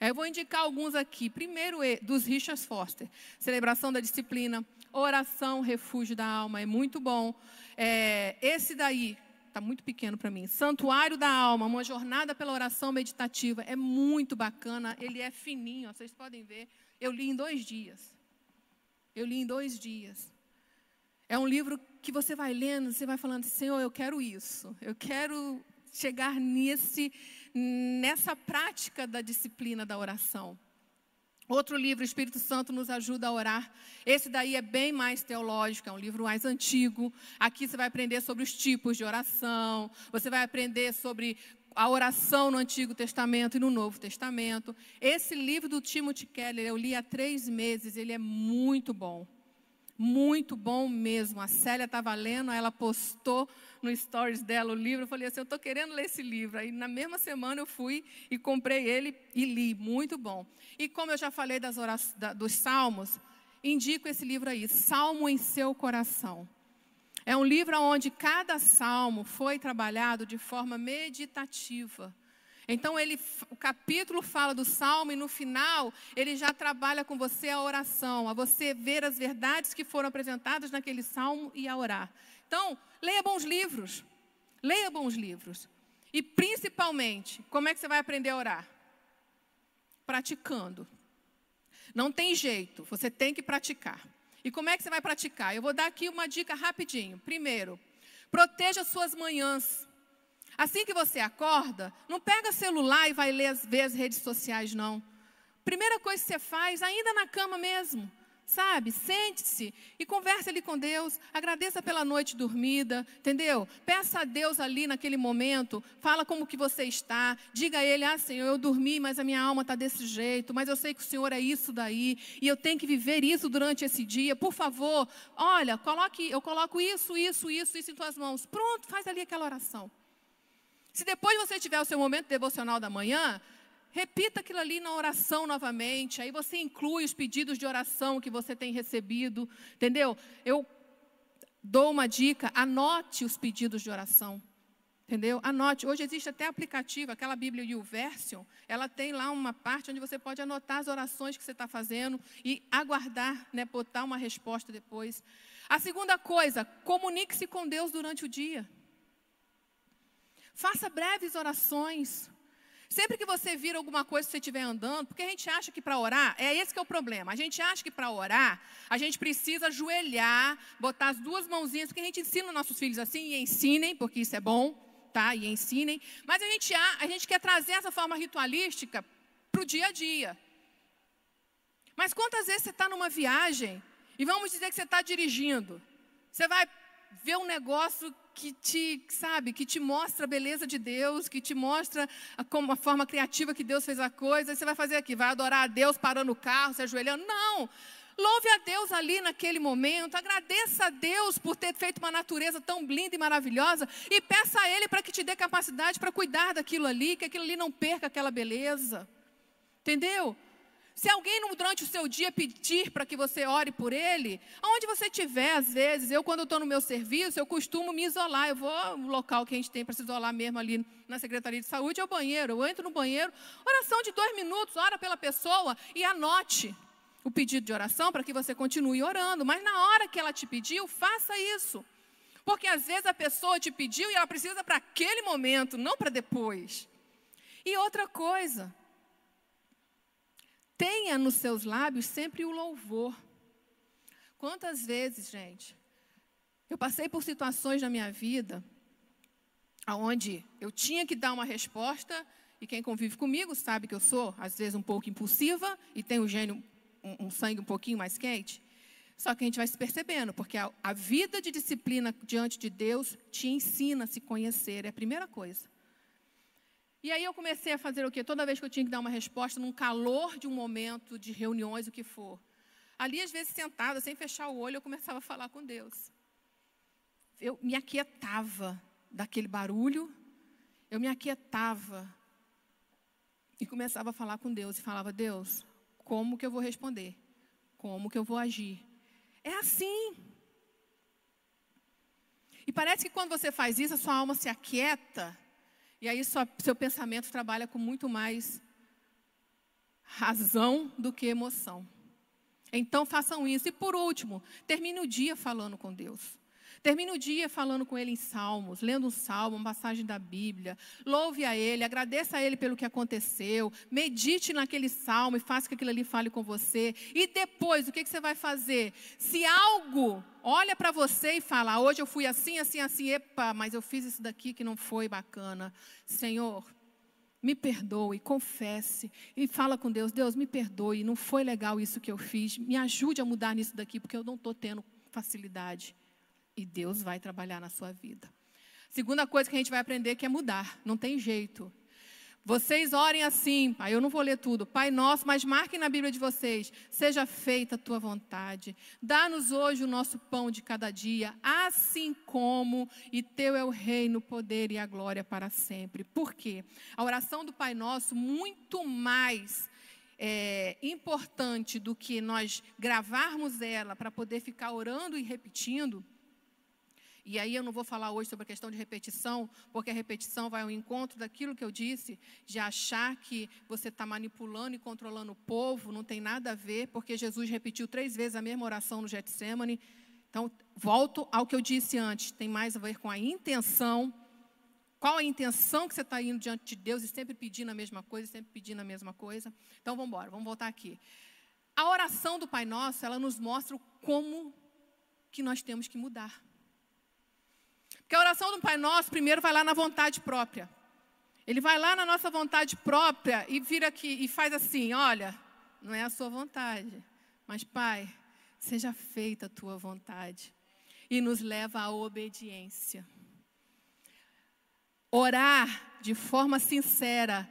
Eu vou indicar alguns aqui. Primeiro, dos Richard Foster, Celebração da Disciplina, Oração, Refúgio da Alma, é muito bom. É, esse daí, está muito pequeno para mim. Santuário da Alma, uma jornada pela oração meditativa. É muito bacana, ele é fininho, vocês podem ver. Eu li em dois dias. Eu li em dois dias. É um livro que você vai lendo, você vai falando, Senhor, eu quero isso. Eu quero chegar nesse, nessa prática da disciplina da oração. Outro livro, Espírito Santo nos ajuda a orar. Esse daí é bem mais teológico, é um livro mais antigo. Aqui você vai aprender sobre os tipos de oração, você vai aprender sobre a oração no Antigo Testamento e no Novo Testamento. Esse livro do Timothy Keller eu li há três meses, ele é muito bom. Muito bom mesmo. A Célia estava lendo, ela postou no stories dela o livro. Eu falei assim: eu estou querendo ler esse livro. Aí na mesma semana eu fui e comprei ele e li. Muito bom. E como eu já falei das orações, da, dos salmos, indico esse livro aí, Salmo em Seu Coração. É um livro onde cada salmo foi trabalhado de forma meditativa. Então ele, o capítulo fala do salmo e no final ele já trabalha com você a oração, a você ver as verdades que foram apresentadas naquele salmo e a orar. Então, leia bons livros. Leia bons livros. E principalmente, como é que você vai aprender a orar? Praticando. Não tem jeito, você tem que praticar. E como é que você vai praticar? Eu vou dar aqui uma dica rapidinho. Primeiro, proteja suas manhãs. Assim que você acorda, não pega celular e vai ler, ver as redes sociais, não. Primeira coisa que você faz, ainda na cama mesmo, sabe? Sente-se e converse ali com Deus. Agradeça pela noite dormida, entendeu? Peça a Deus ali naquele momento. Fala como que você está. Diga a Ele: Ah, Senhor, eu dormi, mas a minha alma está desse jeito. Mas eu sei que o Senhor é isso daí e eu tenho que viver isso durante esse dia. Por favor, olha, coloque, eu coloco isso, isso, isso, isso em tuas mãos. Pronto, faz ali aquela oração. Se depois você tiver o seu momento devocional da manhã, Repita aquilo ali na oração novamente. Aí você inclui os pedidos de oração que você tem recebido. Entendeu? Eu dou uma dica: anote os pedidos de oração. Entendeu? Anote. Hoje existe até aplicativo, aquela Bíblia YouVersion. Ela tem lá uma parte onde você pode anotar as orações que você está fazendo e aguardar, né, botar uma resposta depois. A segunda coisa, comunique-se com Deus durante o dia. Faça breves orações. Sempre que você vira alguma coisa que você estiver andando, porque a gente acha que para orar, é esse que é o problema. A gente acha que para orar, a gente precisa ajoelhar, botar as duas mãozinhas, porque a gente ensina nossos filhos assim, e ensinem, porque isso é bom, tá? E ensinem. Mas a gente, a gente quer trazer essa forma ritualística para o dia a dia. Mas quantas vezes você está numa viagem, e vamos dizer que você está dirigindo, você vai ver um negócio que te, sabe, que te mostra a beleza de Deus, que te mostra a, como, a forma criativa que Deus fez a coisa, e você vai fazer aqui, vai adorar a Deus parando o carro, se ajoelhando. Não! Louve a Deus ali naquele momento, agradeça a Deus por ter feito uma natureza tão linda e maravilhosa e peça a Ele para que te dê capacidade para cuidar daquilo ali, que aquilo ali não perca aquela beleza. Entendeu? Se alguém durante o seu dia pedir para que você ore por ele, aonde você estiver, às vezes, eu quando estou no meu serviço, eu costumo me isolar. Eu vou no local que a gente tem para se isolar mesmo ali na Secretaria de Saúde, é o banheiro. Eu entro no banheiro, oração de dois minutos, ora pela pessoa e anote o pedido de oração para que você continue orando. Mas na hora que ela te pediu, faça isso. Porque às vezes a pessoa te pediu e ela precisa para aquele momento, não para depois. E outra coisa, Tenha nos seus lábios sempre o louvor. Quantas vezes, gente, eu passei por situações na minha vida onde eu tinha que dar uma resposta, e quem convive comigo sabe que eu sou, às vezes, um pouco impulsiva e tenho um gênio, um, um sangue um pouquinho mais quente. Só que a gente vai se percebendo, porque a, a vida de disciplina diante de Deus te ensina a se conhecer, é a primeira coisa. E aí eu comecei a fazer o quê? Toda vez que eu tinha que dar uma resposta, num calor de um momento, de reuniões, o que for. Ali, às vezes, sentada, sem fechar o olho, eu começava a falar com Deus. Eu me aquietava daquele barulho, eu me aquietava e começava a falar com Deus. E falava, Deus, como que eu vou responder? Como que eu vou agir? É assim. E parece que quando você faz isso, a sua alma se aquieta e aí seu pensamento trabalha com muito mais razão do que emoção. Então façam isso. E por último, termine o dia falando com Deus. Termine o dia falando com Ele em salmos, lendo um salmo, uma passagem da Bíblia. Louve a Ele, agradeça a Ele pelo que aconteceu. Medite naquele salmo e faça que aquilo ali fale com você. E depois, o que, que você vai fazer? Se algo olha para você e fala: ah, hoje eu fui assim, assim, assim, epa, mas eu fiz isso daqui que não foi bacana. Senhor, me perdoe, confesse e fala com Deus: Deus, me perdoe, não foi legal isso que eu fiz. Me ajude a mudar nisso daqui, porque eu não estou tendo facilidade. E Deus vai trabalhar na sua vida. Segunda coisa que a gente vai aprender que é mudar. Não tem jeito. Vocês orem assim, pai, eu não vou ler tudo. Pai nosso, mas marquem na Bíblia de vocês. Seja feita a tua vontade. Dá-nos hoje o nosso pão de cada dia, assim como e teu é o reino, o poder e a glória para sempre. Por quê? A oração do Pai Nosso muito mais é, importante do que nós gravarmos ela para poder ficar orando e repetindo. E aí eu não vou falar hoje sobre a questão de repetição, porque a repetição vai ao encontro daquilo que eu disse, de achar que você está manipulando e controlando o povo, não tem nada a ver, porque Jesus repetiu três vezes a mesma oração no Getsemane. Então, volto ao que eu disse antes, tem mais a ver com a intenção qual a intenção que você está indo diante de Deus e sempre pedindo a mesma coisa, sempre pedindo a mesma coisa? Então vamos embora, vamos voltar aqui. A oração do Pai Nosso, ela nos mostra como que nós temos que mudar. Porque a oração do Pai Nosso, primeiro, vai lá na vontade própria. Ele vai lá na nossa vontade própria e vira aqui e faz assim: olha, não é a sua vontade, mas Pai, seja feita a tua vontade. E nos leva à obediência orar de forma sincera,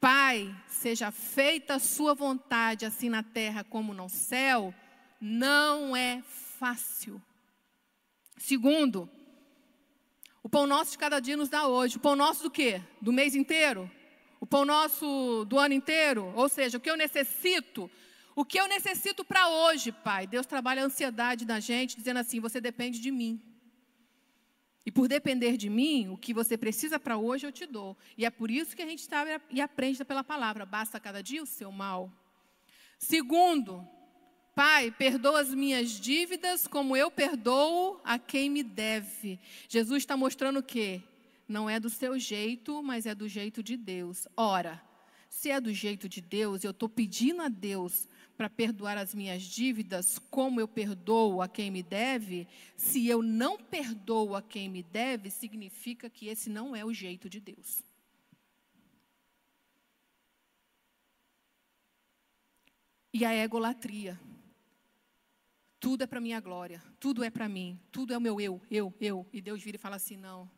Pai, seja feita a sua vontade, assim na terra como no céu, não é fácil. Segundo, o pão nosso de cada dia nos dá hoje. O pão nosso do quê? Do mês inteiro? O pão nosso do ano inteiro? Ou seja, o que eu necessito? O que eu necessito para hoje, Pai? Deus trabalha a ansiedade da gente, dizendo assim: você depende de mim. E por depender de mim, o que você precisa para hoje eu te dou. E é por isso que a gente está e aprende pela palavra. Basta cada dia o seu mal. Segundo, Pai, perdoa as minhas dívidas como eu perdoo a quem me deve. Jesus está mostrando o quê? Não é do seu jeito, mas é do jeito de Deus. Ora, se é do jeito de Deus, eu estou pedindo a Deus para perdoar as minhas dívidas, como eu perdoo a quem me deve, se eu não perdoo a quem me deve, significa que esse não é o jeito de Deus. E a egolatria. Tudo é para minha glória, tudo é para mim, tudo é o meu eu, eu, eu. E Deus vira e fala assim: não,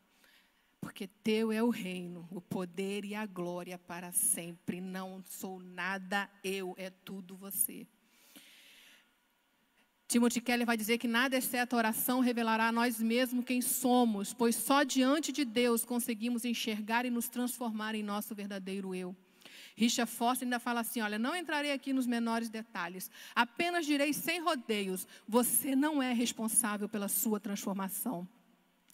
porque teu é o reino, o poder e a glória para sempre. Não sou nada eu, é tudo você. Timothy Keller vai dizer que nada exceto a oração revelará a nós mesmos quem somos, pois só diante de Deus conseguimos enxergar e nos transformar em nosso verdadeiro eu. Richard Foster ainda fala assim: olha, não entrarei aqui nos menores detalhes, apenas direi sem rodeios: você não é responsável pela sua transformação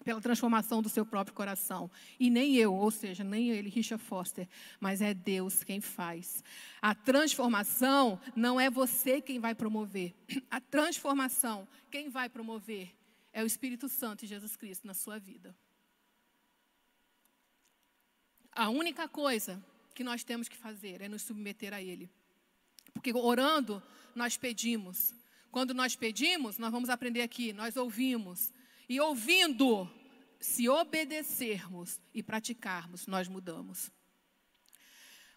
pela transformação do seu próprio coração. E nem eu, ou seja, nem ele, Richard Foster, mas é Deus quem faz. A transformação não é você quem vai promover. A transformação, quem vai promover é o Espírito Santo e Jesus Cristo na sua vida. A única coisa que nós temos que fazer é nos submeter a Ele. Porque orando, nós pedimos. Quando nós pedimos, nós vamos aprender aqui, nós ouvimos. E ouvindo, se obedecermos e praticarmos, nós mudamos.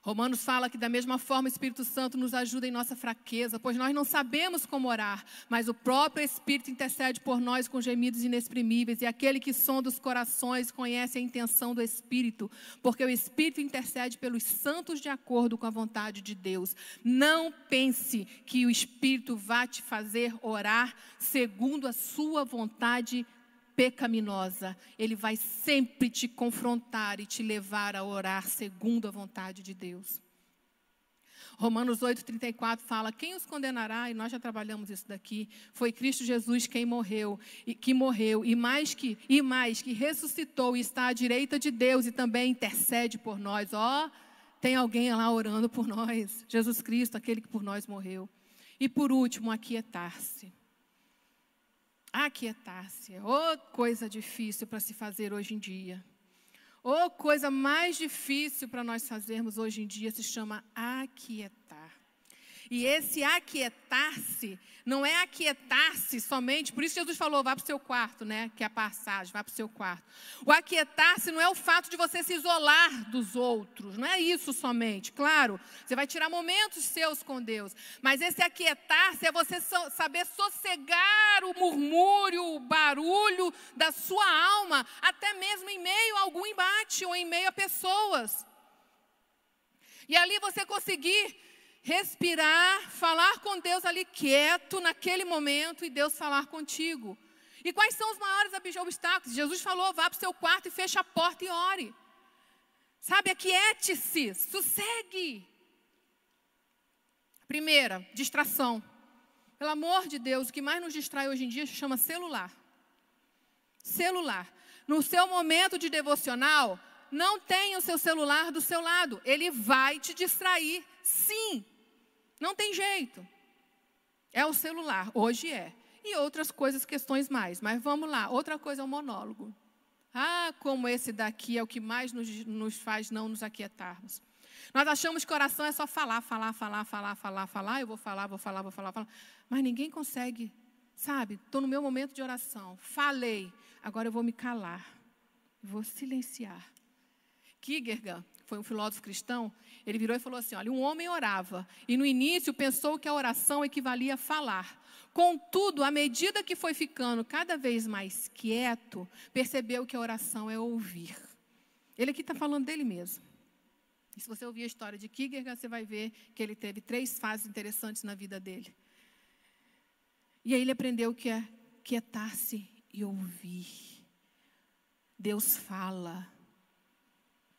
Romanos fala que da mesma forma o Espírito Santo nos ajuda em nossa fraqueza, pois nós não sabemos como orar, mas o próprio Espírito intercede por nós com gemidos inexprimíveis, e aquele que sonda os corações conhece a intenção do Espírito, porque o Espírito intercede pelos santos de acordo com a vontade de Deus. Não pense que o Espírito vai te fazer orar segundo a sua vontade pecaminosa, ele vai sempre te confrontar e te levar a orar segundo a vontade de Deus. Romanos 8,34 fala: Quem os condenará? E nós já trabalhamos isso daqui. Foi Cristo Jesus quem morreu, e que morreu, e mais que, e mais que ressuscitou e está à direita de Deus e também intercede por nós. Ó, oh, tem alguém lá orando por nós. Jesus Cristo, aquele que por nós morreu. E por último, aquietar-se. Aquietar-se. Oh, coisa difícil para se fazer hoje em dia. Oh, coisa mais difícil para nós fazermos hoje em dia se chama aquietar. E esse aquietar-se não é aquietar-se somente, por isso Jesus falou, vá para o seu quarto, né? Que é a passagem, vá para o seu quarto. O aquietar-se não é o fato de você se isolar dos outros, não é isso somente. Claro, você vai tirar momentos seus com Deus, mas esse aquietar-se é você so, saber sossegar o murmúrio, o barulho da sua alma, até mesmo em meio a algum embate ou em meio a pessoas. E ali você conseguir respirar, falar com Deus ali quieto naquele momento e Deus falar contigo. E quais são os maiores obstáculos? Jesus falou: vá para o seu quarto e feche a porta e ore. Sabe, aquiete-se, sossegue. Primeira, distração. Pelo amor de Deus, o que mais nos distrai hoje em dia se chama celular. Celular. No seu momento de devocional, não tenha o seu celular do seu lado. Ele vai te distrair, sim. Não tem jeito. É o celular, hoje é. E outras coisas, questões mais. Mas vamos lá, outra coisa é o monólogo. Ah, como esse daqui é o que mais nos, nos faz não nos aquietarmos. Nós achamos que oração é só falar, falar, falar, falar, falar, falar. Eu vou falar, vou falar, vou falar, falar. Mas ninguém consegue, sabe? Estou no meu momento de oração. Falei, agora eu vou me calar. Vou silenciar. Kierkegaard foi um filósofo cristão, ele virou e falou assim: olha, um homem orava e no início pensou que a oração equivalia a falar. Contudo, à medida que foi ficando cada vez mais quieto, percebeu que a oração é ouvir. Ele aqui está falando dele mesmo. E se você ouvir a história de Kierkegaard, você vai ver que ele teve três fases interessantes na vida dele. E aí ele aprendeu que é quietar-se e ouvir. Deus fala.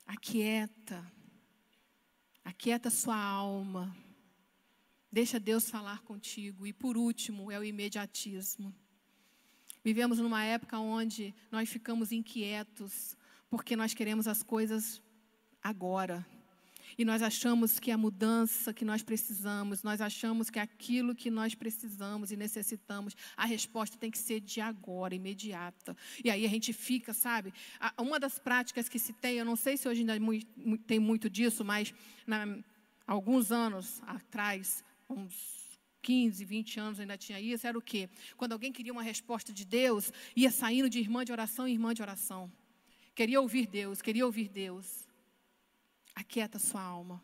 Aquieta. Aquieta sua alma. Deixa Deus falar contigo. E por último, é o imediatismo. Vivemos numa época onde nós ficamos inquietos porque nós queremos as coisas agora. E nós achamos que a mudança que nós precisamos, nós achamos que aquilo que nós precisamos e necessitamos, a resposta tem que ser de agora, imediata. E aí a gente fica, sabe? Uma das práticas que se tem, eu não sei se hoje ainda tem muito disso, mas na, alguns anos atrás, uns 15, 20 anos ainda tinha isso, era o quê? Quando alguém queria uma resposta de Deus, ia saindo de irmã de oração em irmã de oração. Queria ouvir Deus, queria ouvir Deus. Aquieta sua alma.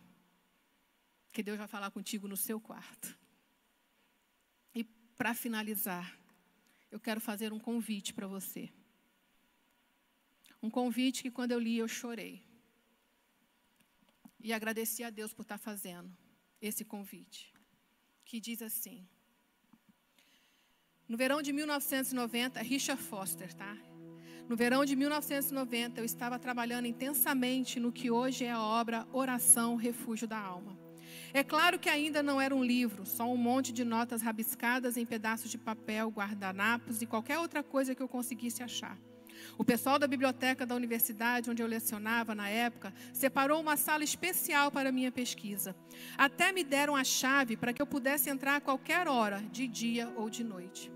Que Deus vai falar contigo no seu quarto. E para finalizar, eu quero fazer um convite para você. Um convite que quando eu li eu chorei. E agradeci a Deus por estar tá fazendo esse convite. Que diz assim: No verão de 1990, Richard Foster, tá? No verão de 1990, eu estava trabalhando intensamente no que hoje é a obra Oração Refúgio da Alma. É claro que ainda não era um livro, só um monte de notas rabiscadas em pedaços de papel, guardanapos e qualquer outra coisa que eu conseguisse achar. O pessoal da biblioteca da universidade, onde eu lecionava na época, separou uma sala especial para minha pesquisa. Até me deram a chave para que eu pudesse entrar a qualquer hora, de dia ou de noite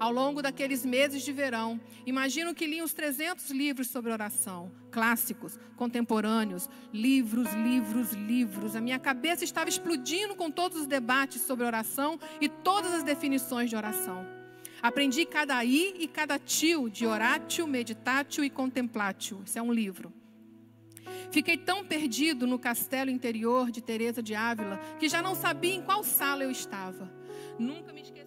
ao longo daqueles meses de verão, imagino que li uns 300 livros sobre oração, clássicos, contemporâneos, livros, livros, livros. A minha cabeça estava explodindo com todos os debates sobre oração e todas as definições de oração. Aprendi cada i e cada tio de oratio, meditatio e contemplatio. Isso é um livro. Fiquei tão perdido no castelo interior de Teresa de Ávila que já não sabia em qual sala eu estava. Nunca me esqueci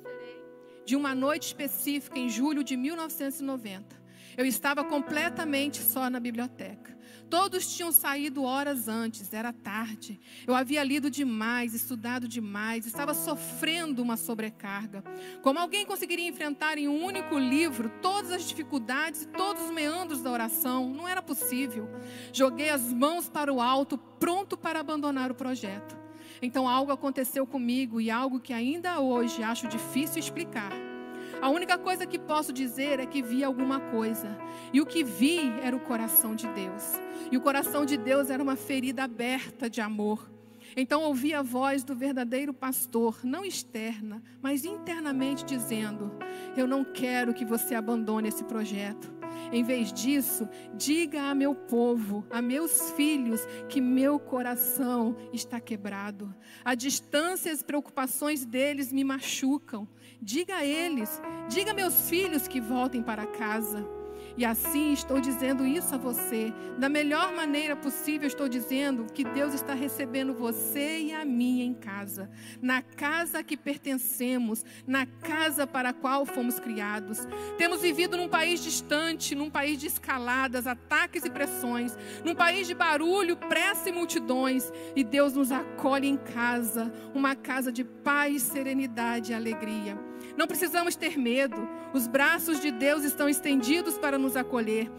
de uma noite específica em julho de 1990. Eu estava completamente só na biblioteca. Todos tinham saído horas antes, era tarde. Eu havia lido demais, estudado demais, estava sofrendo uma sobrecarga. Como alguém conseguiria enfrentar em um único livro todas as dificuldades e todos os meandros da oração? Não era possível. Joguei as mãos para o alto, pronto para abandonar o projeto. Então algo aconteceu comigo e algo que ainda hoje acho difícil explicar. A única coisa que posso dizer é que vi alguma coisa. E o que vi era o coração de Deus. E o coração de Deus era uma ferida aberta de amor. Então ouvi a voz do verdadeiro pastor, não externa, mas internamente, dizendo: Eu não quero que você abandone esse projeto. Em vez disso, diga a meu povo, a meus filhos, que meu coração está quebrado. A distância e as preocupações deles me machucam. Diga a eles, diga a meus filhos que voltem para casa. E assim estou dizendo isso a você. Da melhor maneira possível, estou dizendo que Deus está recebendo você e a mim em casa. Na casa que pertencemos, na casa para a qual fomos criados. Temos vivido num país distante, num país de escaladas, ataques e pressões, num país de barulho, pressa e multidões. E Deus nos acolhe em casa, uma casa de paz, serenidade e alegria. Não precisamos ter medo. Os braços de Deus estão estendidos para nos acolher.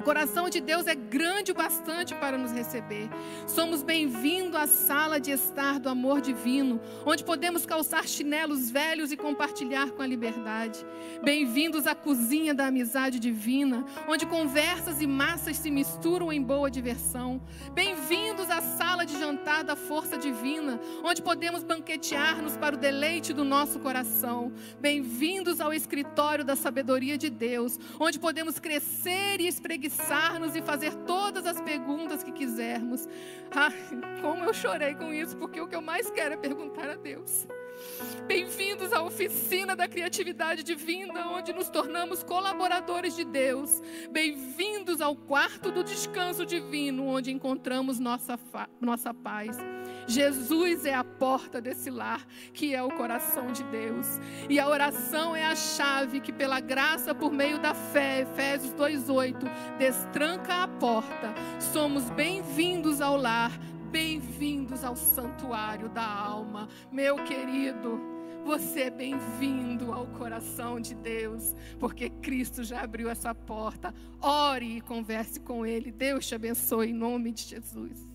O coração de Deus é grande o bastante para nos receber. Somos bem-vindos à sala de estar do amor divino, onde podemos calçar chinelos velhos e compartilhar com a liberdade. Bem-vindos à cozinha da amizade divina, onde conversas e massas se misturam em boa diversão. Bem-vindos à sala de jantar da força divina, onde podemos banquetear-nos para o deleite do nosso coração. Bem-vindos ao escritório da sabedoria de Deus, onde podemos crescer e espreguiçar espreguiçar-nos e fazer todas as perguntas que quisermos. Ai, como eu chorei com isso, porque o que eu mais quero é perguntar a Deus. Bem-vindos à oficina da criatividade divina, onde nos tornamos colaboradores de Deus. Bem-vindos ao quarto do descanso divino, onde encontramos nossa, nossa paz. Jesus é a porta desse lar, que é o coração de Deus. E a oração é a chave que, pela graça, por meio da fé, Efésios 2,8, destranca a porta. Somos bem-vindos ao lar, bem-vindos ao santuário da alma. Meu querido, você é bem-vindo ao coração de Deus, porque Cristo já abriu essa porta. Ore e converse com Ele. Deus te abençoe em nome de Jesus.